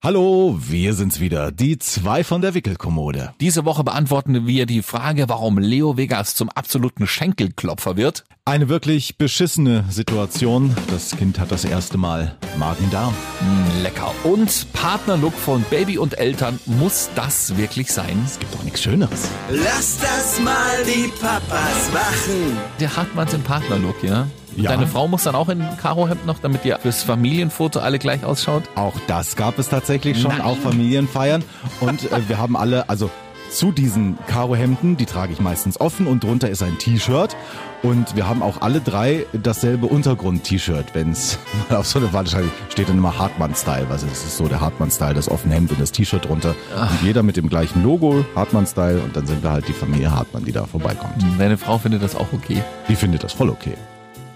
Hallo, wir sind's wieder, die zwei von der Wickelkommode. Diese Woche beantworten wir die Frage, warum Leo Vegas zum absoluten Schenkelklopfer wird. Eine wirklich beschissene Situation. Das Kind hat das erste Mal Magen-Darm. Mm, lecker. Und Partnerlook von Baby und Eltern, muss das wirklich sein? Es gibt doch nichts Schöneres. Lass das mal die Papas machen. Der Hartmanns im Partnerlook, ja? Ja. Deine Frau muss dann auch in Karohemd noch, damit ihr fürs Familienfoto alle gleich ausschaut? Auch das gab es tatsächlich schon, Nein. auch Familienfeiern. Und äh, wir haben alle, also zu diesen Karohemden, die trage ich meistens offen und drunter ist ein T-Shirt. Und wir haben auch alle drei dasselbe Untergrund-T-Shirt, wenn es auf so eine Veranstaltung steht dann immer Hartmann-Style. Also das ist so der Hartmann-Style, das offene Hemd und das T-Shirt drunter. Und jeder mit dem gleichen Logo, Hartmann-Style. Und dann sind wir halt die Familie Hartmann, die da vorbeikommt. Deine Frau findet das auch okay. Die findet das voll okay.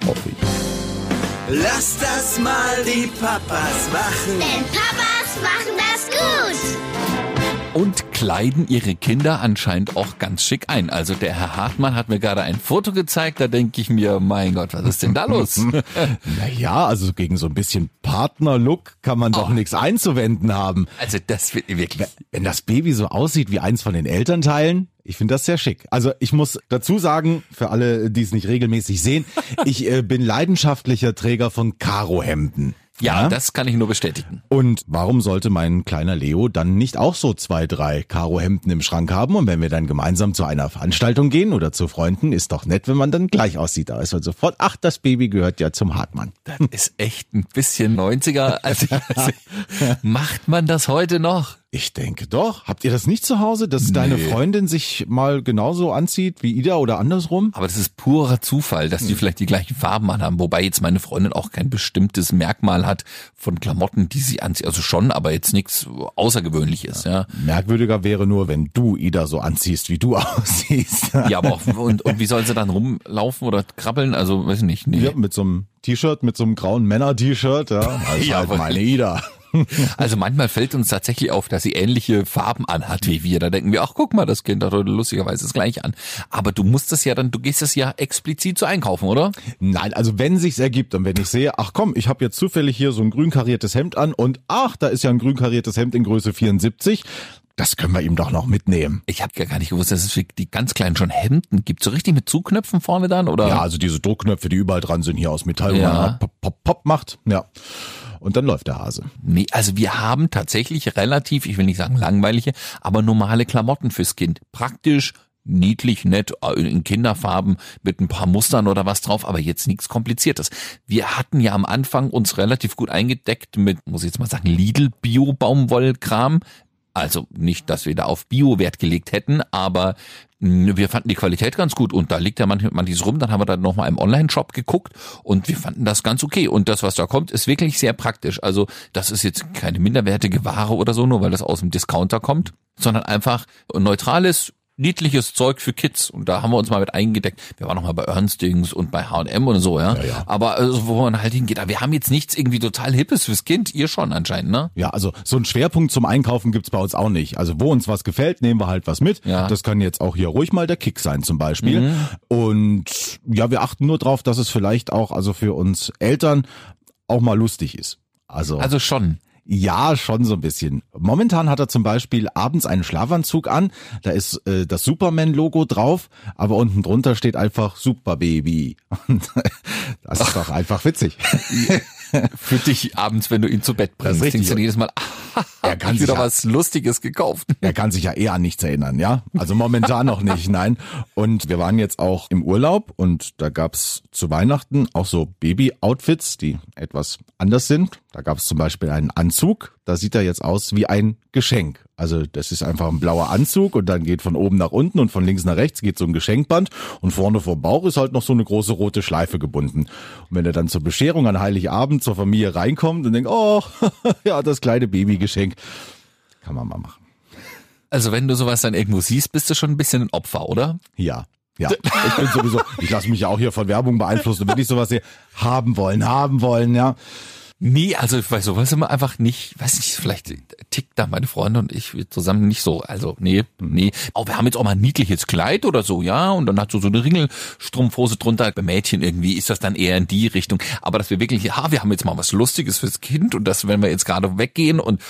Hoffe ich. Lass das mal die Papas machen. Denn Papas machen das gut. Und kleiden ihre Kinder anscheinend auch ganz schick ein. Also der Herr Hartmann hat mir gerade ein Foto gezeigt, da denke ich mir, mein Gott, was ist denn da los? Naja, also gegen so ein bisschen Partner-Look kann man doch Oh. nichts einzuwenden haben. Also das wird wirklich... Wenn das Baby so aussieht wie eins von den Elternteilen, ich finde das sehr schick. Also ich muss dazu sagen, für alle, die es nicht regelmäßig sehen, ich äh, bin leidenschaftlicher Träger von Karohemden. Ja, das kann ich nur bestätigen. Und warum sollte mein kleiner Leo dann nicht auch so zwei, drei Karohemden im Schrank haben? Und wenn wir dann gemeinsam zu einer Veranstaltung gehen oder zu Freunden, ist doch nett, wenn man dann gleich aussieht. Da ist man sofort, ach, das Baby gehört ja zum Hartmann. Das ist echt ein bisschen 90er. Also, also macht man das heute noch? Ich denke doch. Habt ihr das nicht zu Hause, dass deine Freundin sich mal genauso anzieht wie Ida oder andersrum? Aber das ist purer Zufall, dass die vielleicht die gleichen Farben anhaben. Wobei jetzt meine Freundin auch kein bestimmtes Merkmal hat von Klamotten, die sie anzieht. Also schon, aber jetzt nichts Außergewöhnliches, ja. Merkwürdiger wäre nur, wenn du Ida so anziehst, wie du aussiehst. Ja, aber auch, und, und wie soll sie dann rumlaufen oder krabbeln? Also, weiß ich nicht. Nee. Ja, mit so einem T-Shirt, mit so einem grauen Männer-T-Shirt, ja. Also Ja, halt meine Ida. Also manchmal fällt uns tatsächlich auf, dass sie ähnliche Farben anhat wie wir. Da denken wir, ach guck mal, das Kind hat heute lustigerweise das gleiche an. Aber du musst das ja dann, du gehst das ja explizit zu einkaufen, oder? Nein, also wenn sich's ergibt und wenn ich sehe, ach komm, ich habe jetzt zufällig hier so ein grün kariertes Hemd an und ach, da ist ja ein grün kariertes Hemd in Größe 74, das können wir ihm doch noch mitnehmen. Ich habe ja gar nicht gewusst, dass es für die ganz kleinen schon Hemden gibt. So richtig mit Zugknöpfen vorne dann, oder? Ja, also diese Druckknöpfe, die überall dran sind, hier aus Metall, wo Ja. man pop, pop, pop macht. Ja. Und dann läuft der Hase. Nee, also wir haben tatsächlich relativ, ich will nicht sagen langweilige, aber normale Klamotten fürs Kind. Praktisch, niedlich, nett, äh, in Kinderfarben mit ein paar Mustern oder was drauf, aber jetzt nichts Kompliziertes. Wir hatten ja am Anfang uns relativ gut eingedeckt mit, muss ich jetzt mal sagen, Lidl Bio-Baumwollkram. Also nicht, dass wir da auf Bio Wert gelegt hätten, aber mh, wir fanden die Qualität ganz gut und da liegt ja manchmal manches rum. Dann haben wir dann nochmal im Online-Shop geguckt und wir fanden das ganz okay. Und das, was da kommt, ist wirklich sehr praktisch. Also das ist jetzt keine minderwertige Ware oder so, nur weil das aus dem Discounter kommt, sondern einfach neutrales, niedliches Zeug für Kids. Und da haben wir uns mal mit eingedeckt. Wir waren noch mal bei Ernstings und bei H&M und so, ja. Ja, ja. Aber also, wo man halt hingeht. Aber wir haben jetzt nichts irgendwie total Hippes fürs Kind. Ihr schon anscheinend, ne? Ja, also so einen Schwerpunkt zum Einkaufen gibt's bei uns auch nicht. Also wo uns was gefällt, nehmen wir halt was mit. Ja. Das kann jetzt auch hier ruhig mal der Kick sein zum Beispiel. Mhm. Und ja, wir achten nur drauf, dass es vielleicht auch, also für uns Eltern auch mal lustig ist. Also, Also schon. Ja, schon so ein bisschen. Momentan hat er zum Beispiel abends einen Schlafanzug an. Da ist äh, das Superman-Logo drauf, aber unten drunter steht einfach Superbaby. Und das ist doch einfach witzig. für dich abends, wenn du ihn zu Bett bringst. Denkst du jedes Mal, ah, Er kann wieder ja- was Lustiges gekauft. Er kann sich ja eher an nichts erinnern, ja? Also momentan noch nicht, nein. Und wir waren jetzt auch im Urlaub und da gab's zu Weihnachten auch so Baby-Outfits, die etwas anders sind. Da gab's zum Beispiel einen Anzug, da sieht er jetzt aus wie ein Geschenk. Also das ist einfach ein blauer Anzug und dann geht von oben nach unten und von links nach rechts geht so ein Geschenkband und vorne vor Bauch ist halt noch so eine große rote Schleife gebunden. Und wenn er dann zur Bescherung an Heiligabend zur Familie reinkommt und denkt, oh, ja, das kleine Babygeschenk, kann man mal machen. Also wenn du sowas dann irgendwo siehst, bist du schon ein bisschen ein Opfer, oder? Ja. Ja, ich bin sowieso, ich lasse mich ja auch hier von Werbung beeinflussen. Wenn ich sowas sehe, haben wollen, haben wollen, ja. Nee, also bei sowas immer einfach nicht, weiß nicht, vielleicht tickt da meine Freunde und ich zusammen nicht so. Also, nee, nee. Aber wir haben jetzt auch mal ein niedliches Kleid oder so, ja, und dann hat so so eine Ringelstrumpfhose drunter. Bei Mädchen irgendwie ist das dann eher in die Richtung. Aber dass wir wirklich, ja, wir haben jetzt mal was Lustiges fürs Kind und das, wenn wir jetzt gerade weggehen und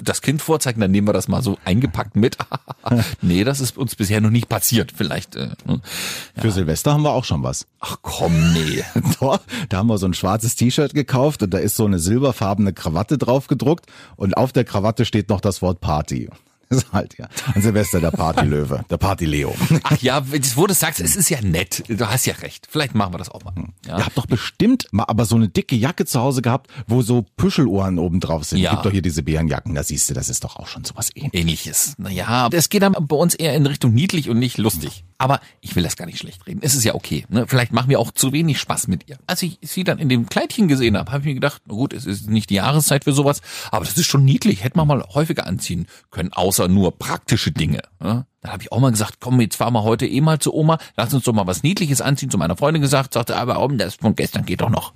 das Kind vorzeigen, dann nehmen wir das mal so eingepackt mit. nee, das ist uns bisher noch nicht passiert. Vielleicht, äh, ne? Für Silvester haben wir auch schon was. ach komm, nee. Doch, da haben wir so ein schwarzes T-Shirt gekauft und da ist so eine silberfarbene Krawatte drauf gedruckt und auf der Krawatte steht noch das Wort Party. Das ist halt ja an Silvester der Partylöwe, der Party-Leo. Ach ja, wo du sagst, es ist ja nett. Du hast ja recht. Vielleicht machen wir das auch mal. Ja. Ihr habt doch bestimmt mal aber so eine dicke Jacke zu Hause gehabt, wo so Püschelohren oben drauf sind. Ja. Gibt doch hier diese Bärenjacken, da siehst du, das ist doch auch schon sowas ähnliches. ähnliches. Naja, es geht dann bei uns eher in Richtung niedlich und nicht lustig. Aber ich will das gar nicht schlecht reden. Es ist ja okay. Ne? Vielleicht machen wir auch zu wenig Spaß mit ihr. Als ich sie dann in dem Kleidchen gesehen habe, habe ich mir gedacht, na gut, es ist nicht die Jahreszeit für sowas, aber das ist schon niedlich. Hätte man mal häufiger anziehen können, außer nur praktische Dinge. Dann habe ich auch mal gesagt, komm, jetzt fahren wir heute eh mal zu Oma, lass uns doch mal was Niedliches anziehen. Zu meiner Freundin gesagt, sagte, aber oben, das von gestern geht doch noch.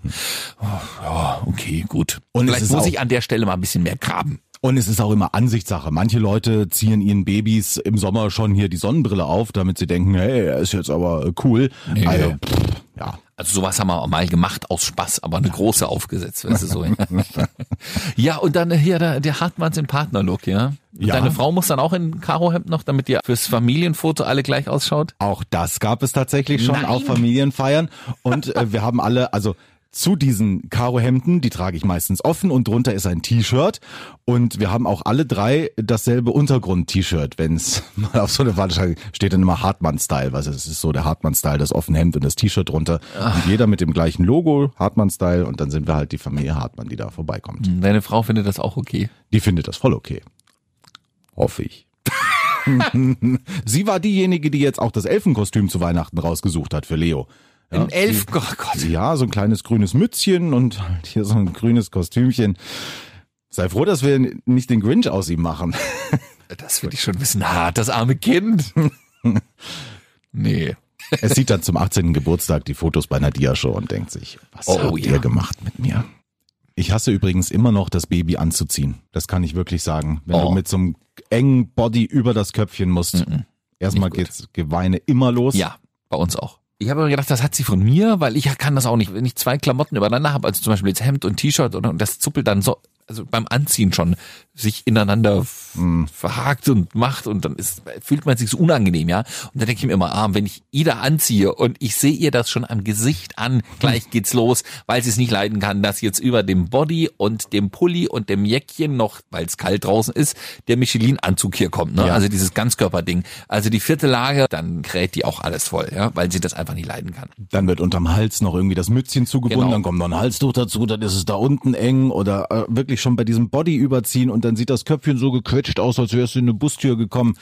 Oh, ja, okay, gut. Und Vielleicht muss ich an der Stelle mal ein bisschen mehr graben. Und es ist auch immer Ansichtssache. Manche Leute ziehen ihren Babys im Sommer schon hier die Sonnenbrille auf, damit sie denken, hey, er ist jetzt aber cool. Nee. Also, pff, ja. Also sowas haben wir mal gemacht aus Spaß, aber eine große aufgesetzt, weißt du so. ja, und dann hier der, der Hartmanns im Partnerlook, ja. Ja. Deine Frau muss dann auch in Karohemd noch, damit ihr fürs Familienfoto alle gleich ausschaut. Auch das gab es tatsächlich schon Nein. auf Familienfeiern. Und äh, wir haben alle, also zu diesen Karohemden, die trage ich meistens offen und drunter ist ein T-Shirt. Und wir haben auch alle drei dasselbe Untergrund-T-Shirt, wenn es mal auf so eine Veranstaltung steht dann immer Hartmann-Style, was es ist so der Hartmann-Style, das offene Hemd und das T-Shirt drunter. Und jeder mit dem gleichen Logo, Hartmann-Style und dann sind wir halt die Familie Hartmann, die da vorbeikommt. Deine Frau findet das auch okay. Die findet das voll okay. Hoffe ich. Sie war diejenige, die jetzt auch das Elfenkostüm zu Weihnachten rausgesucht hat für Leo. Ja, Ein Elf, oh Gott. ja, so ein kleines grünes Mützchen und halt hier so ein grünes Kostümchen. Sei froh, dass wir nicht den Grinch aus ihm machen. Das will ich schon wissen. Hart, das arme Kind. nee. Es sieht dann zum 18. Geburtstag die Fotos bei Nadia Show und denkt sich, was Oh, habt ja. ihr gemacht mit mir? Ich hasse übrigens immer noch das Baby anzuziehen. Das kann ich wirklich sagen. Wenn Oh. du mit so einem engen Body über das Köpfchen musst, erstmal Nicht gut. geht's Geweine immer los. Ja, bei uns auch. Ich habe gedacht, das hat sie von mir, weil ich kann das auch nicht, wenn ich zwei Klamotten übereinander habe, also zum Beispiel jetzt Hemd und T-Shirt und, und das zuppelt dann so, also beim Anziehen schon sich ineinander f- verhakt und macht und dann ist, fühlt man sich so unangenehm, ja. Und dann denke ich mir immer, ah, wenn ich Ida anziehe und ich sehe ihr das schon am Gesicht an, gleich geht's los, weil sie es nicht leiden kann, dass jetzt über dem Body und dem Pulli und dem Jäckchen noch, weil es kalt draußen ist, der Michelin-Anzug hier kommt, ne? Ja. Also dieses Ganzkörperding. Also die vierte Lage, dann kräht die auch alles voll, ja, weil sie das einfach nicht leiden kann. Dann wird unterm Hals noch irgendwie das Mützchen zugebunden, Genau. dann kommt noch ein Halstuch dazu, dann ist es da unten eng oder äh, wirklich schon bei diesem Body überziehen und dann sieht das Köpfchen so gequetscht aus, als wärst du in eine Bustür gekommen.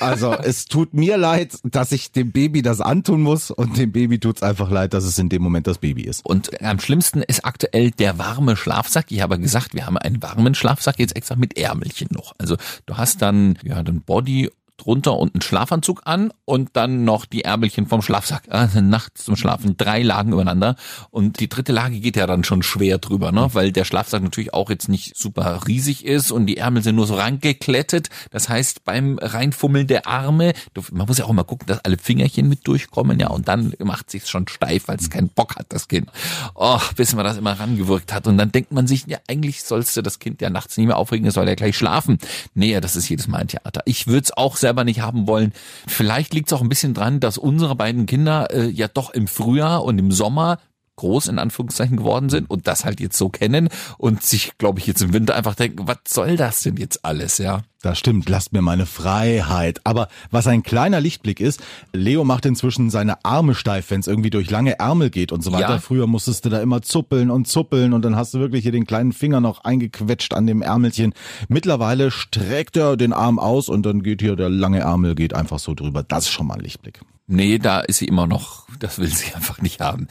Also es tut mir leid, dass ich dem Baby das antun muss und dem Baby tut's einfach leid, dass es in dem Moment das Baby ist. Und am schlimmsten ist aktuell der warme Schlafsack. Ich habe gesagt, wir haben einen warmen Schlafsack jetzt extra mit Ärmelchen noch. Also du hast dann ja den Body drunter und einen Schlafanzug an und dann noch die Ärmelchen vom Schlafsack. Also nachts zum Schlafen drei Lagen übereinander und die dritte Lage geht ja dann schon schwer drüber, ne? weil der Schlafsack natürlich auch jetzt nicht super riesig ist und die Ärmel sind nur so rangeklettet. Das heißt, beim Reinfummeln der Arme, man muss ja auch mal gucken, dass alle Fingerchen mit durchkommen, ja, und dann macht sich's schon steif, weil es keinen Bock hat, das Kind. Oh, bis man das immer rangewirkt hat. Und dann denkt man sich, ja, eigentlich sollst du das Kind ja nachts nicht mehr aufregen, es soll ja gleich schlafen. Nee, das ist jedes Mal ein Theater. Ich würde es auch selber nicht haben wollen. Vielleicht liegt es auch ein bisschen dran, dass unsere beiden Kinder äh, ja doch im Frühjahr und im Sommer groß in Anführungszeichen geworden sind und das halt jetzt so kennen und sich, glaube ich, jetzt im Winter einfach denken, was soll das denn jetzt alles, ja? Das stimmt, lasst mir meine Freiheit. Aber was ein kleiner Lichtblick ist, Leo macht inzwischen seine Arme steif, wenn es irgendwie durch lange Ärmel geht und so weiter. Ja. Früher musstest du da immer zuppeln und zuppeln und dann hast du wirklich hier den kleinen Finger noch eingequetscht an dem Ärmelchen. Mittlerweile streckt er den Arm aus und dann geht hier der lange Ärmel geht einfach so drüber. Das ist schon mal ein Lichtblick. Nee, da ist sie immer noch, das will sie einfach nicht haben.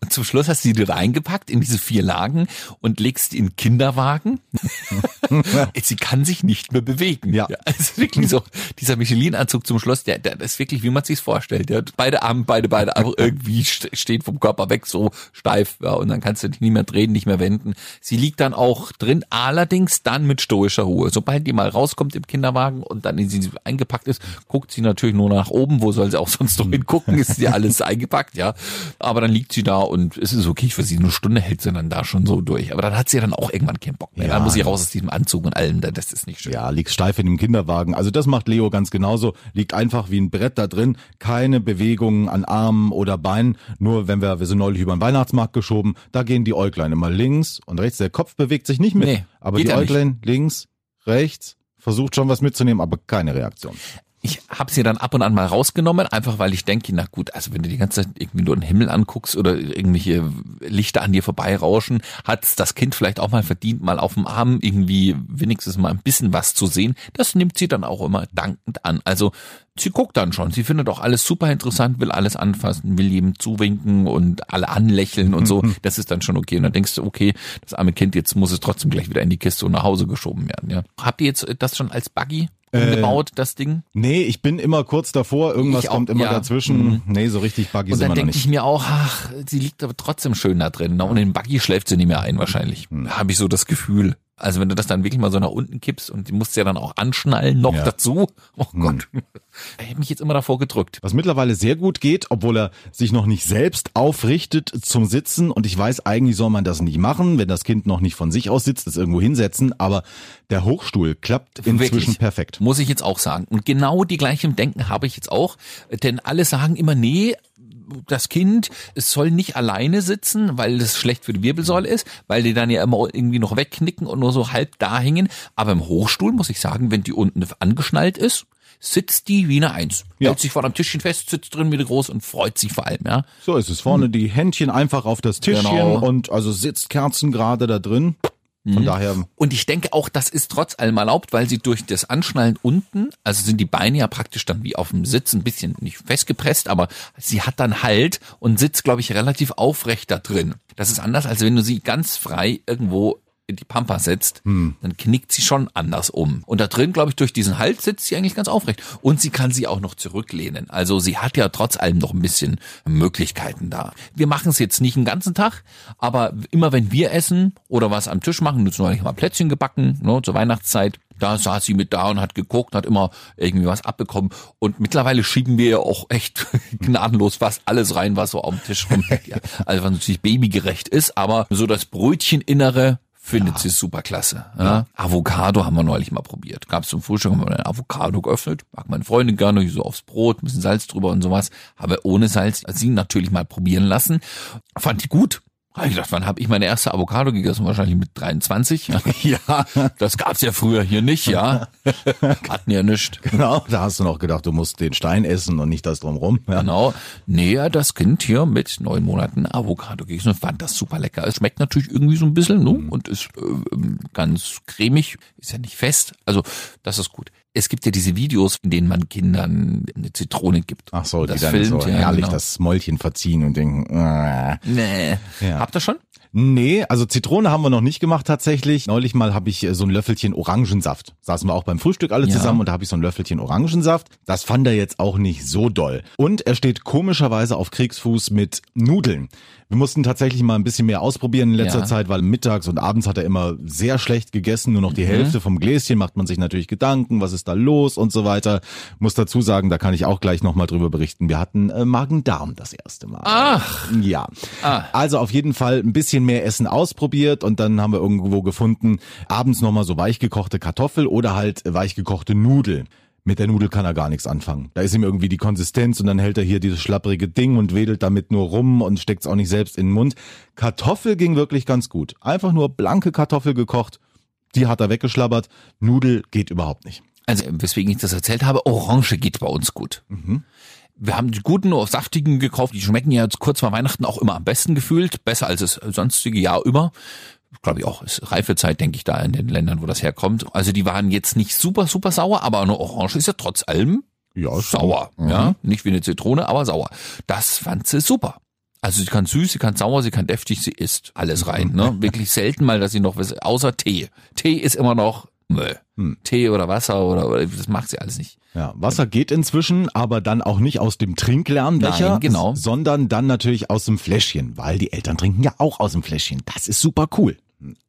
Und zum Schluss hast du sie reingepackt in diese vier Lagen und legst sie in Kinderwagen. sie kann sich nicht mehr bewegen. Ja. Also wirklich so, dieser Michelin-Anzug zum Schluss, der, der ist wirklich, wie man sich's vorstellt. Hat beide Arme, beide, beide einfach irgendwie st- stehen vom Körper weg, so steif, ja, und dann kannst du dich nicht mehr drehen, nicht mehr wenden. Sie liegt dann auch drin, allerdings dann mit stoischer Ruhe. Sobald die mal rauskommt im Kinderwagen und dann in sie eingepackt ist, guckt sie natürlich nur nach oben, wo soll sie auch sonst noch hingucken, ist ja alles eingepackt, ja. Aber dann liegt sie da und es ist okay, für sie eine Stunde hält sie dann da schon so durch. Aber dann hat sie dann auch irgendwann keinen Bock mehr. Ja. Dann muss sie raus aus diesem Anzug und allem, das ist nicht schön. Ja, liegt steif in dem Kinderwagen. Also das macht Leo ganz genauso. Liegt einfach wie ein Brett da drin. Keine Bewegungen an Armen oder Beinen. Nur wenn wir, wir sind neulich über den Weihnachtsmarkt geschoben, da gehen die Äuglein immer links und rechts. Der Kopf bewegt sich nicht mit. Nee, aber die ja nicht. Äuglein links, rechts, versucht schon was mitzunehmen, aber keine Reaktion. Ich habe sie dann ab und an mal rausgenommen, einfach weil ich denke, na gut, also wenn du die ganze Zeit irgendwie nur den Himmel anguckst oder irgendwelche Lichter an dir vorbeirauschen, hat's das Kind vielleicht auch mal verdient, mal auf dem Arm irgendwie wenigstens mal ein bisschen was zu sehen. Das nimmt sie dann auch immer dankend an. Also sie guckt dann schon, sie findet auch alles super interessant, will alles anfassen, will jedem zuwinken und alle anlächeln und so. Das ist dann schon okay. Und dann denkst du, okay, das arme Kind, jetzt muss es trotzdem gleich wieder in die Kiste und nach Hause geschoben werden. Ja. Habt ihr jetzt das schon als Buggy umgebaut, das Ding? Nee, ich bin immer kurz davor, irgendwas auch, kommt immer ja. dazwischen. Mhm. Nee, so richtig buggy Und dann denke ich mir auch, ach, sie liegt aber trotzdem schön da drin. Ne? Und in den Buggy schläft sie nicht mehr ein wahrscheinlich. Hm. Habe ich so das Gefühl. Also wenn du das dann wirklich mal so nach unten kippst und die musst du ja dann auch anschnallen noch Ja. dazu. Oh Hm. Gott. Ich hätte mich jetzt immer davor gedrückt. Was mittlerweile sehr gut geht, obwohl er sich noch nicht selbst aufrichtet zum Sitzen. Und ich weiß, eigentlich soll man das nicht machen, wenn das Kind noch nicht von sich aus sitzt, es irgendwo hinsetzen. Aber der Hochstuhl klappt inzwischen Wirklich. perfekt. Muss ich jetzt auch sagen. Und genau die gleiche Denken habe ich jetzt auch. Denn alle sagen immer, nee, das Kind, es soll nicht alleine sitzen, weil das schlecht für die Wirbelsäule ist, weil die dann ja immer irgendwie noch wegknicken und nur so halb da hängen. Aber im Hochstuhl muss ich sagen, wenn die unten angeschnallt ist, sitzt die wie eine Eins. Ja. Hält sich vor am Tischchen fest, sitzt drin wieder groß und freut sich vor allem, ja. So ist es. Vorne die Händchen einfach auf das Tischchen Genau. und also sitzt kerzengerade da drin. Von daher, Und ich denke auch, das ist trotz allem erlaubt, weil sie durch das Anschnallen unten, also sind die Beine ja praktisch dann wie auf dem Sitz ein bisschen nicht festgepresst, aber sie hat dann Halt und sitzt, glaube ich, relativ aufrecht da drin. Das ist anders, als wenn du sie ganz frei irgendwo in die Pampa setzt, dann knickt sie schon anders um. Und da drin, glaube ich, durch diesen Halt sitzt sie eigentlich ganz aufrecht. Und sie kann sie auch noch zurücklehnen. Also sie hat ja trotz allem noch ein bisschen Möglichkeiten da. Wir machen es jetzt nicht den ganzen Tag, aber immer wenn wir essen oder was am Tisch machen, jetzt neulich mal Plätzchen gebacken, ne, zur Weihnachtszeit, da saß sie mit da und hat geguckt, hat immer irgendwie was abbekommen. Und mittlerweile schieben wir ja auch echt gnadenlos fast alles rein, was so auf dem Tisch rumliegt. Also was natürlich babygerecht ist, aber so das Brötcheninnere findet sie super klasse. Ja. Avocado haben wir neulich mal probiert. Gab's zum Frühstück, haben wir ein Avocado geöffnet. Mag meine Freundin gerne, so aufs Brot, ein bisschen Salz drüber und sowas. Habe ohne Salz sie natürlich mal probieren lassen. Fand die gut. Ich gedacht, wann habe ich meine erste Avocado gegessen? Wahrscheinlich mit 23. Ja, das gab's ja früher hier nicht, ja. Hatten ja nichts. genau, da hast du noch gedacht, du musst den Stein essen und nicht das drumrum. Ja. Genau. Näher das Kind hier mit neun Monaten Avocado gegessen und fand das super lecker. Es schmeckt natürlich irgendwie so ein bisschen, ne? Und ist äh, ganz cremig, ist ja nicht fest. Also, das ist gut. Es gibt ja diese Videos, in denen man Kindern eine Zitrone gibt. Ach so, das die dann filmt, so ja, herrlich genau. das Mäulchen verziehen und denken, äh. Nee. Ja. Habt ihr schon? Nee, also Zitrone haben wir noch nicht gemacht tatsächlich. Neulich mal habe ich äh, so ein Löffelchen Orangensaft. Saßen wir auch beim Frühstück alle Ja. zusammen und da habe ich so ein Löffelchen Orangensaft. Das fand er jetzt auch nicht so doll. Und er steht komischerweise auf Kriegsfuß mit Nudeln. Wir mussten tatsächlich mal ein bisschen mehr ausprobieren in letzter Ja. Zeit, weil mittags und abends hat er immer sehr schlecht gegessen, nur noch die Hälfte vom Gläschen, macht man sich natürlich Gedanken, was ist da los und so weiter. Muss dazu sagen, da kann ich auch gleich nochmal drüber berichten. Wir hatten äh, Magen-Darm das erste Mal. Ach. Ja. Ah. Also auf jeden Fall ein bisschen mehr Essen ausprobiert und dann haben wir irgendwo gefunden, abends nochmal so weichgekochte Kartoffel oder halt weichgekochte Nudel. Mit der Nudel kann er gar nichts anfangen. Da ist ihm irgendwie die Konsistenz und dann hält er hier dieses schlapprige Ding und wedelt damit nur rum und steckt's auch nicht selbst in den Mund. Kartoffel ging wirklich ganz gut. Einfach nur blanke Kartoffel gekocht. Die hat er weggeschlabbert. Nudel geht überhaupt nicht. Also, weswegen ich das erzählt habe, Orange geht bei uns gut. Wir haben die guten, saftigen gekauft, die schmecken ja jetzt kurz vor Weihnachten auch immer am besten gefühlt, besser als das sonstige Jahr über. Glaube ich auch, ist Reifezeit, denke ich, da in den Ländern, wo das herkommt. Also die waren jetzt nicht super, super sauer, aber eine Orange ist ja trotz allem Ja, sauer. Ja, nicht wie eine Zitrone, aber sauer. Das fand sie super. Also sie kann süß, sie kann sauer, sie kann deftig, sie isst alles rein. Ne? Wirklich selten mal, dass sie noch was, außer Tee. Tee ist immer noch Müll. Tee oder Wasser oder, oder das macht sie alles nicht. Ja, Wasser geht inzwischen, aber dann auch nicht aus dem Trinklernbecher, Nein, genau. sondern dann natürlich aus dem Fläschchen, weil die Eltern trinken ja auch aus dem Fläschchen. Das ist super cool.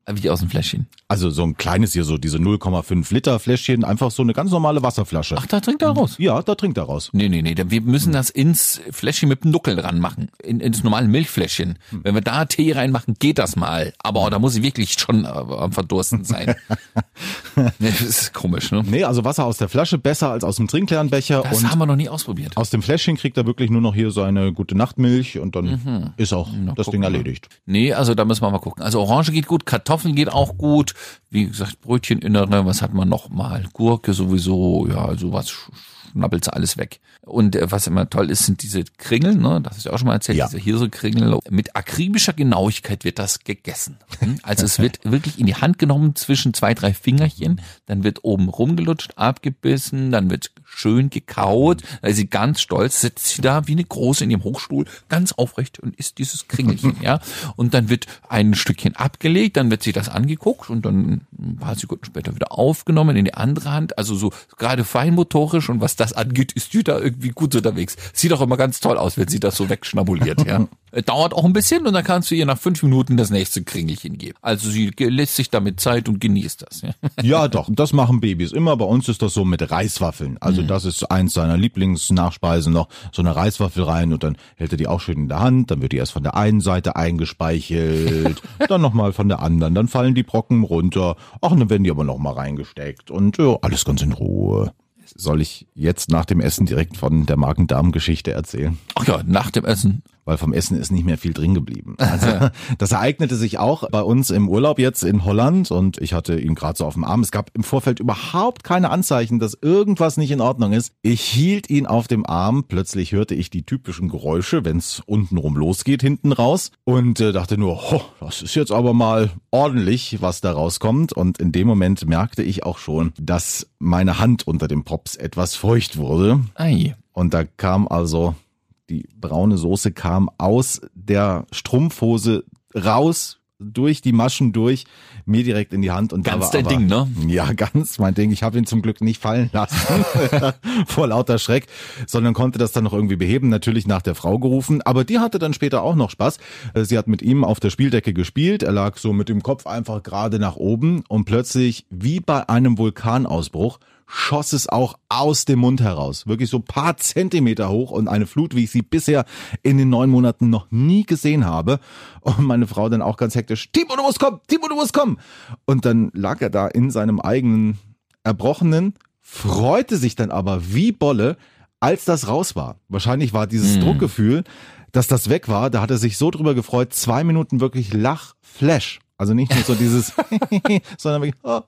Wie aus dem Fläschchen. Also so ein kleines hier, so diese 0,5 Liter Fläschchen, einfach so eine ganz normale Wasserflasche. Ach, da trinkt er raus. Ja, da trinkt er raus. Nee, nee, nee, wir müssen das ins Fläschchen mit dem Nuckel dran machen. In, ins normale Milchfläschchen. Wenn wir da Tee reinmachen, geht das mal. Aber da muss ich wirklich schon äh, am Verdursten sein. nee, das ist komisch, ne? Nee, also Wasser aus der Flasche besser als aus dem Trinklernbecher Das und haben wir noch nie ausprobiert. aus dem Fläschchen kriegt er wirklich nur noch hier seine gute Nachtmilch und dann ist auch das gucken Ding wir. erledigt. Nee, also da müssen wir mal gucken. Also Orange geht gut, Kartoffeln geht auch gut. Wie gesagt, Brötcheninnere, was hat man noch mal? Gurke sowieso, ja, sowas sch- schnappelt sie alles weg. Und äh, was immer toll ist, sind diese Kringel, ne? Das hast du auch schon mal erzählt, Ja. diese Hirsekringel. Mit akribischer Genauigkeit wird das gegessen. Hm? Also es wird wirklich in die Hand genommen zwischen zwei, drei Fingerchen, dann wird oben rumgelutscht, abgebissen, dann wird schön gekaut. Da ist sie ganz stolz, sitzt sie da wie eine Große in ihrem Hochstuhl, ganz aufrecht und isst dieses Kringelchen, ja. Und dann wird ein Stückchen abgelegt, dann wird sie das angeguckt und dann ein paar Sekunden später wieder aufgenommen in die andere Hand. Also so gerade feinmotorisch und was das angeht, ist die da irgendwie gut unterwegs. Sieht auch immer ganz toll aus, wenn sie das so wegschnabuliert, ja. Äh, Dauert auch ein bisschen und dann kannst du ihr nach fünf Minuten das nächste Kringelchen geben. Also sie lässt sich damit Zeit und genießt das, ja. Ja, doch, das machen Babys immer. Bei uns ist das so mit Reiswaffeln. Also das ist eins seiner Lieblingsnachspeisen noch. So eine Reiswaffel rein und dann hält er die auch schön in der Hand. Dann wird die erst von der einen Seite eingespeichelt, dann nochmal von der anderen. Dann fallen die Brocken runter. Ach, und dann werden die aber nochmal reingesteckt. Und ja, alles ganz in Ruhe. Soll ich jetzt nach dem Essen direkt von der Magen-Darm-Geschichte erzählen? Ach ja, nach dem Essen. Weil vom Essen ist nicht mehr viel drin geblieben. Also das ereignete sich auch bei uns im Urlaub jetzt in Holland und ich hatte ihn gerade so auf dem Arm. Es gab im Vorfeld überhaupt keine Anzeichen, dass irgendwas nicht in Ordnung ist. Ich hielt ihn auf dem Arm, plötzlich hörte ich die typischen Geräusche, wenn es untenrum losgeht, hinten raus und äh, dachte nur, ho, das ist jetzt aber mal ordentlich, was da rauskommt und in dem Moment merkte ich auch schon, dass meine Hand unter dem Pops etwas feucht wurde. Ei. Und da kam also die braune Soße kam aus der Strumpfhose raus, durch die Maschen durch, mir direkt in die Hand und Ganz dein aber, Ding, ne? Ja, ganz mein Ding. Ich habe ihn zum Glück nicht fallen lassen vor lauter Schreck, sondern konnte das dann noch irgendwie beheben. Natürlich nach der Frau gerufen, aber die hatte dann später auch noch Spaß. Äh, Sie hat mit ihm auf der Spieldecke gespielt. Er lag so mit dem Kopf einfach gerade nach oben und plötzlich, wie bei einem Vulkanausbruch, schoss es auch aus dem Mund heraus. Wirklich so paar Zentimeter hoch und eine Flut, wie ich sie bisher in den neun Monaten noch nie gesehen habe. Und meine Frau dann auch ganz hektisch, Timo, du musst kommen, Timo, du musst kommen. Und dann lag er da in seinem eigenen Erbrochenen, freute sich dann aber wie Bolle, als das raus war. Wahrscheinlich war dieses Druckgefühl, dass das weg war, da hat er sich so drüber gefreut, zwei Minuten wirklich Lachflash. Also nicht nur so dieses, sondern wirklich,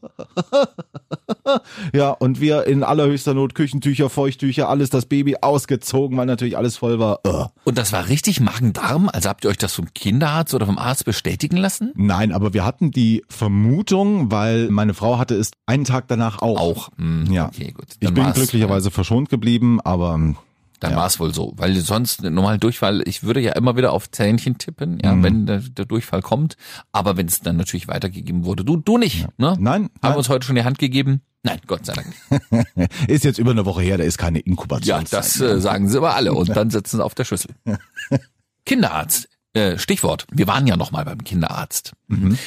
ja, und wir in allerhöchster Not Küchentücher, Feuchttücher, alles das Baby ausgezogen, weil natürlich alles voll war. Ugh. Und das war richtig Magen-Darm? Also habt ihr euch das vom Kinderarzt oder vom Arzt bestätigen lassen? Nein, aber wir hatten die Vermutung, weil meine Frau hatte es einen Tag danach auch. Auch. Hm, Ja. Okay, gut. Ich Dann bin war's, glücklicherweise verschont geblieben, aber ähm, Dann ja. war es wohl so. Weil sonst normal Durchfall, ich würde ja immer wieder auf Zähnchen tippen, ja, Mhm. wenn der, der Durchfall kommt. Aber wenn es dann natürlich weitergegeben wurde, du, du nicht, ne? Nein, Haben nein. wir uns heute schon die Hand gegeben? Nein, Gott sei Dank. ist jetzt über eine Woche her, da ist keine Ja, Inkubationszeit. das äh, sagen sie aber alle und dann sitzen sie auf der Schüssel. Kinderarzt. Äh, Stichwort. Wir waren ja noch mal beim Kinderarzt.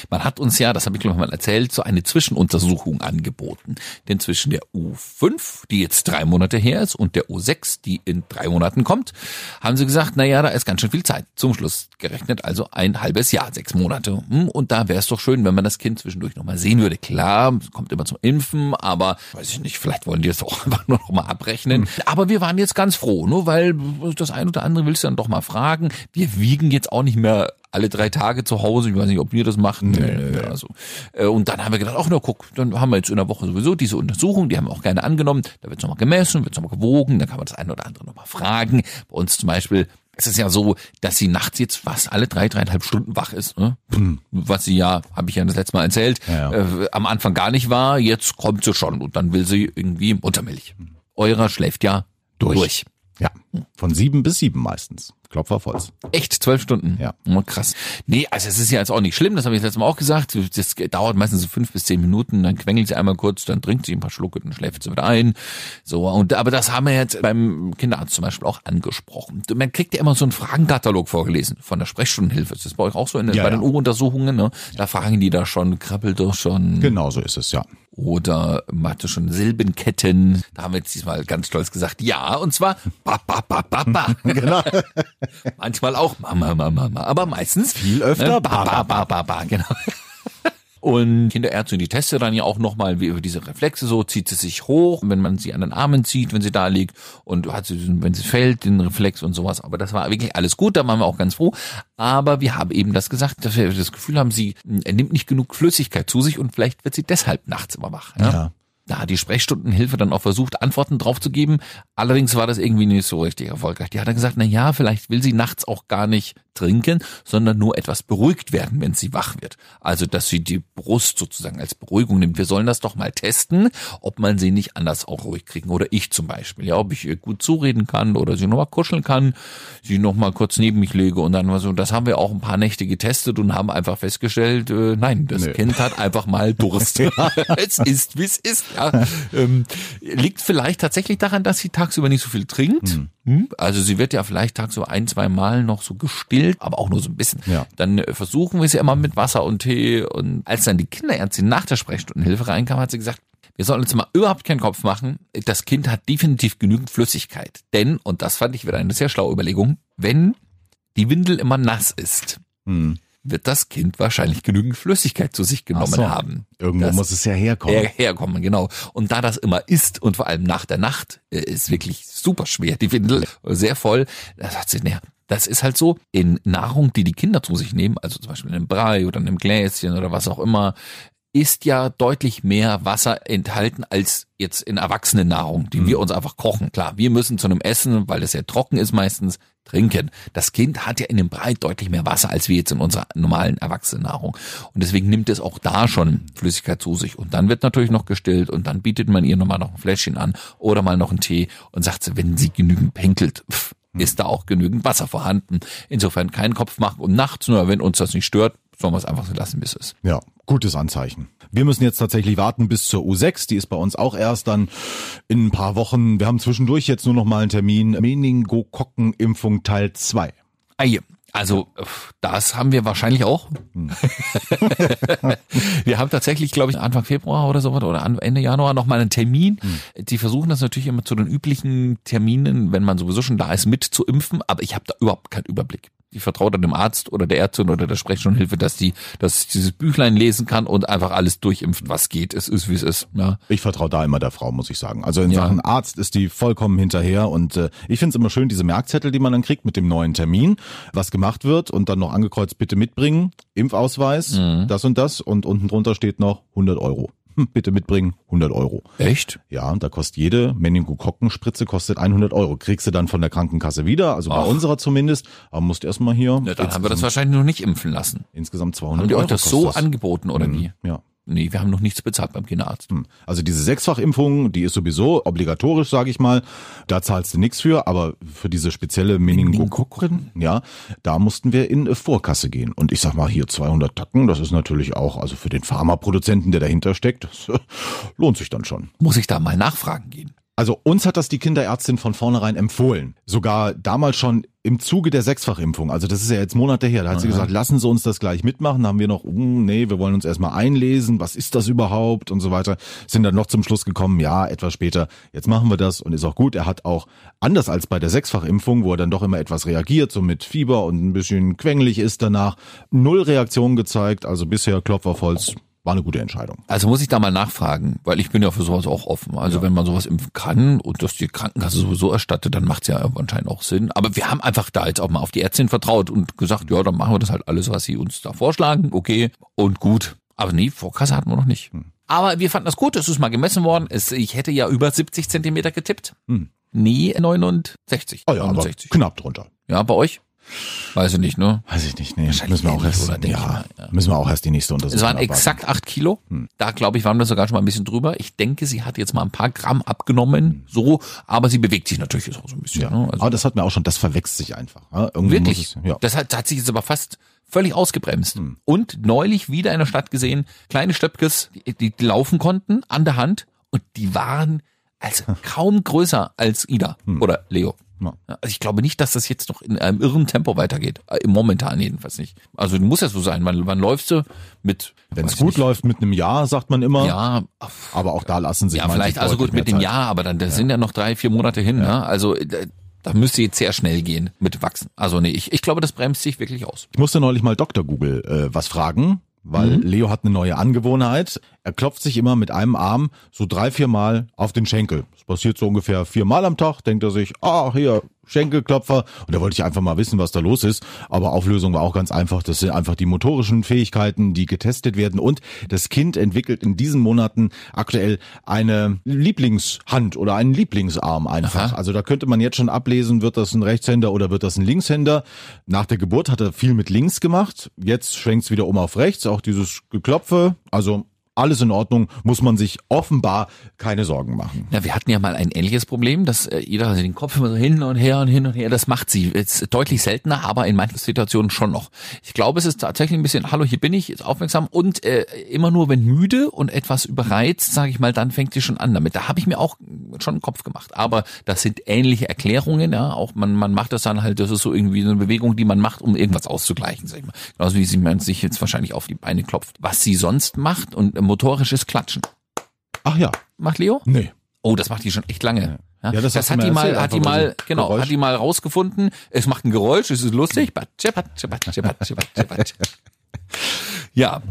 Man hat uns ja, das habe ich glaube ich mal erzählt, so eine Zwischenuntersuchung angeboten. Denn zwischen der U5, die jetzt drei Monate her ist, und der U6, die in drei Monaten kommt, haben sie gesagt, na ja, da ist ganz schön viel Zeit. Zum Schluss gerechnet also ein halbes Jahr, sechs Monate. Hm, Und da wäre es doch schön, wenn man das Kind zwischendurch noch mal sehen würde. Klar, es kommt immer zum Impfen, aber weiß ich nicht, vielleicht wollen die es auch einfach nur noch mal abrechnen. Aber wir waren jetzt ganz froh, nur weil das ein oder andere willst du dann doch mal fragen. Wir wiegen jetzt auch nicht mehr alle drei Tage zu Hause. Ich weiß nicht, ob ihr das macht. Nee, nee, also. Äh, Und dann haben wir gedacht, ach na guck, dann haben wir jetzt in der Woche sowieso diese Untersuchung, die haben wir auch gerne angenommen. Da wird nochmal gemessen, wird nochmal gewogen, dann kann man das eine oder andere nochmal fragen. Bei uns zum Beispiel es ist ja so, dass sie nachts jetzt fast alle drei, dreieinhalb Stunden wach ist. Ne? Was sie ja, habe ich ja das letzte Mal erzählt, Ja, ja. Äh, am Anfang gar nicht war. Jetzt kommt sie schon und dann will sie irgendwie Muttermilch. Eurer schläft ja Durch. Durch. Ja, von sieben bis sieben meistens. Klopfer Volz. Echt, zwölf Stunden? Ja. Oh, krass. Nee, also es ist ja jetzt auch nicht schlimm, das habe ich letztes Mal auch gesagt. Das dauert meistens so fünf bis zehn Minuten, dann quengelt sie einmal kurz, dann trinkt sie ein paar Schlucke, dann schläft sie wieder ein. So, und aber das haben wir jetzt beim Kinderarzt zum Beispiel auch angesprochen. Man kriegt ja immer so einen Fragenkatalog vorgelesen von der Sprechstundenhilfe. Ist das bei euch auch so in, den- Ja, bei ja. den Ohruntersuchungen? Ne? Da fragen die da schon, krabbelt doch schon. Genau so ist es, ja. Oder machte schon Silbenketten. Da haben wir jetzt diesmal ganz stolz gesagt, ja, und zwar ba, ba, ba, ba, ba. Genau. Manchmal auch Mama, Mama, Mama, aber meistens Viel öfter ne, ba, ba, ba, ba, ba, genau. Und Kinderärztin, die testet dann ja auch nochmal, wie über diese Reflexe so, zieht sie sich hoch, wenn man sie an den Armen zieht, wenn sie da liegt und hat sie, wenn sie fällt, den Reflex und sowas. Aber das war wirklich alles gut, da waren wir auch ganz froh. Aber wir haben eben das gesagt, dass wir das Gefühl haben, sie er nimmt nicht genug Flüssigkeit zu sich und vielleicht wird sie deshalb nachts immer wach. Ja? Ja. Da hat die Sprechstundenhilfe dann auch versucht, Antworten drauf zu geben. Allerdings war das irgendwie nicht so richtig erfolgreich. Die hat dann gesagt, na ja, vielleicht will sie nachts auch gar nicht trinken, sondern nur etwas beruhigt werden, wenn sie wach wird. Also, dass sie die Brust sozusagen als Beruhigung nimmt. Wir sollen das doch mal testen, ob man sie nicht anders auch ruhig kriegen. Oder ich zum Beispiel. Ja, ob ich ihr gut zureden kann oder sie nochmal kuscheln kann, sie nochmal kurz neben mich lege und dann mal so. Das haben wir auch ein paar Nächte getestet und haben einfach festgestellt, äh, nein, das Nö. Kind hat einfach mal Durst. es ist, wie es ist. Ja. Ähm, liegt vielleicht tatsächlich daran, dass sie tagsüber nicht so viel trinkt. Hm? Also sie wird ja vielleicht tagsüber ein, zwei Mal noch so gestillt, aber auch nur so ein bisschen. Ja. Dann äh, versuchen wir sie immer mit Wasser und Tee. Und als dann die Kinderärztin nach der Sprechstundenhilfe reinkam, hat sie gesagt, wir sollen uns mal überhaupt keinen Kopf machen. Das Kind hat definitiv genügend Flüssigkeit. Denn, und das fand ich wieder eine sehr schlaue Überlegung, wenn die Windel immer nass ist, Hm. Wird das Kind wahrscheinlich genügend Flüssigkeit zu sich genommen so. haben. Irgendwo Das- muss es ja herkommen. her, herkommen, genau. Und da das immer ist und vor allem nach der Nacht, äh, ist wirklich super schwer, die Windel sehr voll. Das hat sie, naja, das ist halt so, in Nahrung, die die Kinder zu sich nehmen, also zum Beispiel in einem Brei oder in einem Gläschen oder was auch immer, ist ja deutlich mehr Wasser enthalten als jetzt in Erwachsenennahrung, die wir uns einfach kochen. Klar, wir müssen zu einem Essen, weil das ja trocken ist meistens, trinken. Das Kind hat ja in dem Brei deutlich mehr Wasser als wir jetzt in unserer normalen Erwachsenennahrung. Und deswegen nimmt es auch da schon Flüssigkeit zu sich. Und dann wird natürlich noch gestillt und dann bietet man ihr nochmal noch ein Fläschchen an oder mal noch einen Tee und sagt sie, wenn sie genügend pinkelt, pff, ist da auch genügend Wasser vorhanden. Insofern keinen Kopf machen und nachts, nur wenn uns das nicht stört, sollen wir es einfach so lassen, wie es ist. Ja, gutes Anzeichen. Wir müssen jetzt tatsächlich warten bis zur U6. Die ist bei uns auch erst dann in ein paar Wochen. Wir haben zwischendurch jetzt nur noch mal einen Termin. Meningokokkenimpfung Teil 2. Ei, Also pf, das haben wir wahrscheinlich auch. wir haben tatsächlich, glaube ich, Anfang Februar oder so oder Ende Januar noch mal einen Termin. Die versuchen das natürlich immer zu den üblichen Terminen, wenn man sowieso schon da ist, mit zu impfen. Aber ich habe da überhaupt keinen Überblick. Ich vertraue dann dem Arzt oder der Ärztin oder der Sprechstundenhilfe, dass die, dass ich dieses Büchlein lesen kann und einfach alles durchimpft, was geht. Es ist, wie es ist. Ja. Ich vertraue da immer der Frau, muss ich sagen. Also in Ja. Sachen Arzt ist die vollkommen hinterher und äh, ich finde es immer schön, diese Merkzettel, die man dann kriegt mit dem neuen Termin, was gemacht wird und dann noch angekreuzt, bitte mitbringen, Impfausweis, Mhm. das und das und unten drunter steht noch 100 Euro. Bitte mitbringen, 100 Euro. Echt? Ja, und da kostet jede Meningokokkenspritze kostet 100 Euro. Kriegst du dann von der Krankenkasse wieder, also bei Ach. unserer zumindest, aber musst erstmal hier Ja, dann haben wir das wahrscheinlich noch nicht impfen lassen. insgesamt 200 Haben die Euro euch das so angeboten oder wie? Ja. Nee, wir haben noch nichts bezahlt beim Kinderarzt. Hm. Also diese Sechsfachimpfung, die ist sowieso obligatorisch, sage ich mal. Da zahlst du nichts für, aber für diese spezielle Meningokokken, ja, da mussten wir in Vorkasse gehen. Und ich sag mal hier 200 Tacken, das ist natürlich auch, also für den Pharmaproduzenten, der dahinter steckt, das lohnt sich dann schon. Muss ich da mal nachfragen gehen? Also uns hat das die Kinderärztin von vornherein empfohlen. Sogar damals schon im Zuge der Sechsfachimpfung. Also das ist ja jetzt Monate her. Da hat sie gesagt, lassen Sie uns das gleich mitmachen. Da haben wir noch, hm, nee, wir wollen uns erstmal einlesen. Was ist das überhaupt und so weiter. Sind dann noch zum Schluss gekommen, ja, etwas später, jetzt machen wir das und ist auch gut. Er hat auch, anders als bei der Sechsfachimpfung, wo er dann doch immer etwas reagiert, so mit Fieber und ein bisschen quengelig ist danach, null Reaktion gezeigt. Also bisher Klopf auf Holz, war eine gute Entscheidung. Also muss ich da mal nachfragen, weil ich bin ja für sowas auch offen. Also wenn man sowas impfen kann und das die Krankenkasse sowieso erstattet, dann macht's ja anscheinend auch Sinn. Aber wir haben einfach da jetzt auch mal auf die Ärztin vertraut und gesagt, ja, dann machen wir das halt alles, was sie uns da vorschlagen. Okay und gut. Aber nee, Vorkasse hatten wir noch nicht. Hm. Aber wir fanden das gut, es ist mal gemessen worden. Es, ich hätte ja über 70 Zentimeter getippt. Hm. Nee, 69. Oh ja, aber 69. knapp drunter. Ja, bei euch? Weiß ich nicht, ne? Weiß ich nicht, nee. Wahrscheinlich Müssen wir auch erst, oder? Ja, mal, ja. müssen wir auch erst die nächste Untersuchung Es waren abwarten. exakt acht Kilo. Da glaube ich, waren wir sogar schon mal ein bisschen drüber. Ich denke, sie hat jetzt mal ein paar Gramm abgenommen, so, aber sie bewegt sich natürlich jetzt auch so ein bisschen. Ja. Ne? Also Aber das hat mir auch schon, das verwechselt sich einfach. Irgendwie wirklich. Es, ja. Das hat, hat sich jetzt aber fast völlig ausgebremst. Und neulich wieder in der Stadt gesehen, kleine Stöpkes, die, die, die laufen konnten an der Hand und die waren also kaum größer als Ida oder Leo. Ja. Ja, Also ich glaube nicht, dass das jetzt noch in einem irren Tempo weitergeht. Äh, Im Momentan jedenfalls nicht. Also muss ja so sein. Wann, wann läufst du mit? Wenn es gut nicht. läuft mit einem Jahr, sagt man immer. Ja, Aber auch da lassen sich ja, vielleicht also gut mit dem. Jahr, aber dann das sind ja noch drei, vier Monate hin. Ne? Also äh, da müsste jetzt sehr schnell gehen mit wachsen. Also nee, ich, ich glaube, das bremst sich wirklich aus. Ich musste neulich mal Dr. Google äh, was fragen, weil Mhm. Leo hat eine neue Angewohnheit. Er klopft sich immer mit einem Arm so drei, vier Mal auf den Schenkel. Das passiert so ungefähr viermal am Tag. Denkt er sich, ah, hier, Schenkelklopfer. Und da wollte ich einfach mal wissen, was da los ist. Aber Auflösung war auch ganz einfach. Das sind einfach die motorischen Fähigkeiten, die getestet werden. Und das Kind entwickelt in diesen Monaten aktuell eine Lieblingshand oder einen Lieblingsarm einfach. Aha. Also da könnte man jetzt schon ablesen, wird das ein Rechtshänder oder wird das ein Linkshänder. Nach der Geburt hat er viel mit links gemacht. Jetzt schwenkt's wieder um auf rechts. Auch dieses Geklopfe. Also alles in Ordnung. Muss man sich offenbar keine Sorgen machen. Ja, wir hatten ja mal ein ähnliches Problem, dass äh, jeder den Kopf immer so hin und her und hin und her, das macht sie. Ist deutlich seltener, aber in manchen Situationen schon noch. Ich glaube, es ist tatsächlich ein bisschen, hallo, hier bin ich, jetzt aufmerksam und äh, immer nur, wenn müde und etwas überreizt, sage ich mal, dann fängt sie schon an damit. Da habe ich mir auch schon einen Kopf gemacht. Aber das sind ähnliche Erklärungen, ja. Auch man, man macht das dann halt, das ist so irgendwie so eine Bewegung, die man macht, um irgendwas auszugleichen, sag ich mal. Genauso wie sie man sich jetzt wahrscheinlich auf die Beine klopft. Was sie sonst macht und motorisches Klatschen. Ach ja. Macht Leo? Nee. Oh, das macht die schon echt lange. Ja, Ja, das das, hat die mal, erzählt, hat die mal so genau, Geräusch. hat die mal rausgefunden. Es macht ein Geräusch, es ist lustig. Batsche, batsche, batsche, batsche, batsche, batsche. Ja.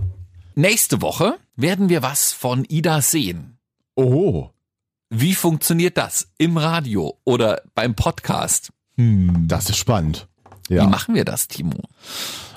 Nächste Woche werden wir was von Ida sehen. Oh. Wie funktioniert das? Im Radio oder beim Podcast? Das ist spannend. Wie Ja. machen wir das, Timo?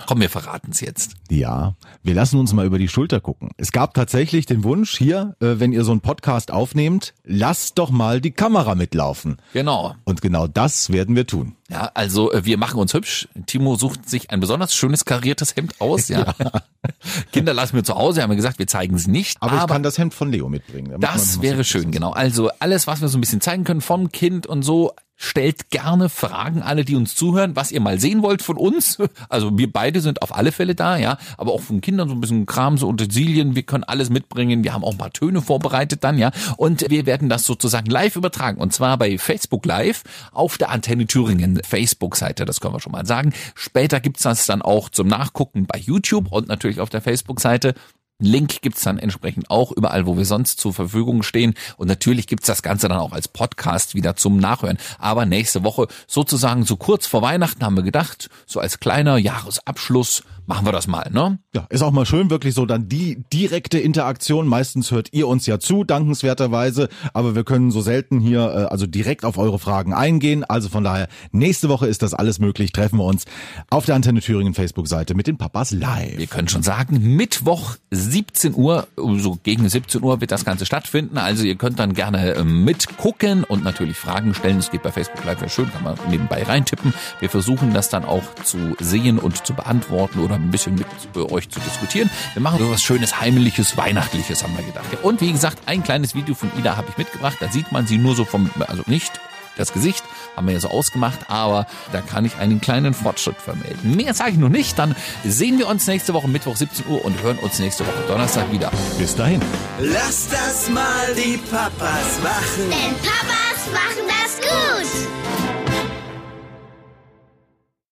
Komm, wir verraten es jetzt. Ja, wir lassen uns mal über die Schulter gucken. Es gab tatsächlich den Wunsch hier, äh, wenn ihr so einen Podcast aufnehmt, lasst doch mal die Kamera mitlaufen. Genau. Und genau das werden wir tun. Ja, also äh, wir machen uns hübsch. Timo sucht sich ein besonders schönes kariertes Hemd aus. Ja. Kinder lassen wir zu Hause, haben wir gesagt, wir zeigen es nicht. Aber, ich kann das Hemd von Leo mitbringen. Das wäre schön, genau. Also alles, was wir so ein bisschen zeigen können vom Kind und so, stellt gerne Fragen, alle, die uns zuhören, was ihr mal sehen wollt von uns. Also wir beide sind auf alle Fälle da, ja. Aber auch von Kindern so ein bisschen Kram, so Utensilien. Wir können alles mitbringen. Wir haben auch ein paar Töne vorbereitet dann, ja. Und wir werden das sozusagen live übertragen. Und zwar bei Facebook Live auf der Antenne Thüringen Facebook-Seite. Das können wir schon mal sagen. Später gibt's das dann auch zum Nachgucken bei YouTube und natürlich auf der Facebook-Seite. Link gibt's dann entsprechend auch überall, wo wir sonst zur Verfügung stehen. Und natürlich gibt's das Ganze dann auch als Podcast wieder zum Nachhören. Aber nächste Woche, sozusagen so kurz vor Weihnachten, haben wir gedacht, so als kleiner Jahresabschluss machen wir das mal, ne? Ja, ist auch mal schön, wirklich so dann die direkte Interaktion. Meistens hört ihr uns ja zu, dankenswerterweise, aber wir können so selten hier äh, also direkt auf eure Fragen eingehen. Also von daher, nächste Woche ist das alles möglich. Treffen wir uns auf der Antenne Thüringen Facebook-Seite mit den Papas live. Wir können schon sagen, Mittwoch 17 Uhr, so gegen 17 Uhr wird das Ganze stattfinden. Also ihr könnt dann gerne äh, mitgucken und natürlich Fragen stellen. Das geht bei Facebook Live ja schön, kann man nebenbei reintippen. Wir versuchen das dann auch zu sehen und zu beantworten oder ein bisschen mit euch zu diskutieren. Wir machen so was Schönes, Heimliches, Weihnachtliches, haben wir gedacht. Ja, Und wie gesagt, ein kleines Video von Ida habe ich mitgebracht. Da sieht man sie nur so vom, also nicht das Gesicht haben wir ja so ausgemacht, aber da kann ich einen kleinen Fortschritt vermelden. Mehr sage ich noch nicht, dann sehen wir uns nächste Woche Mittwoch 17 Uhr und hören uns nächste Woche Donnerstag wieder. Bis dahin. Lass das mal die Papas machen. Denn Papas machen das gut.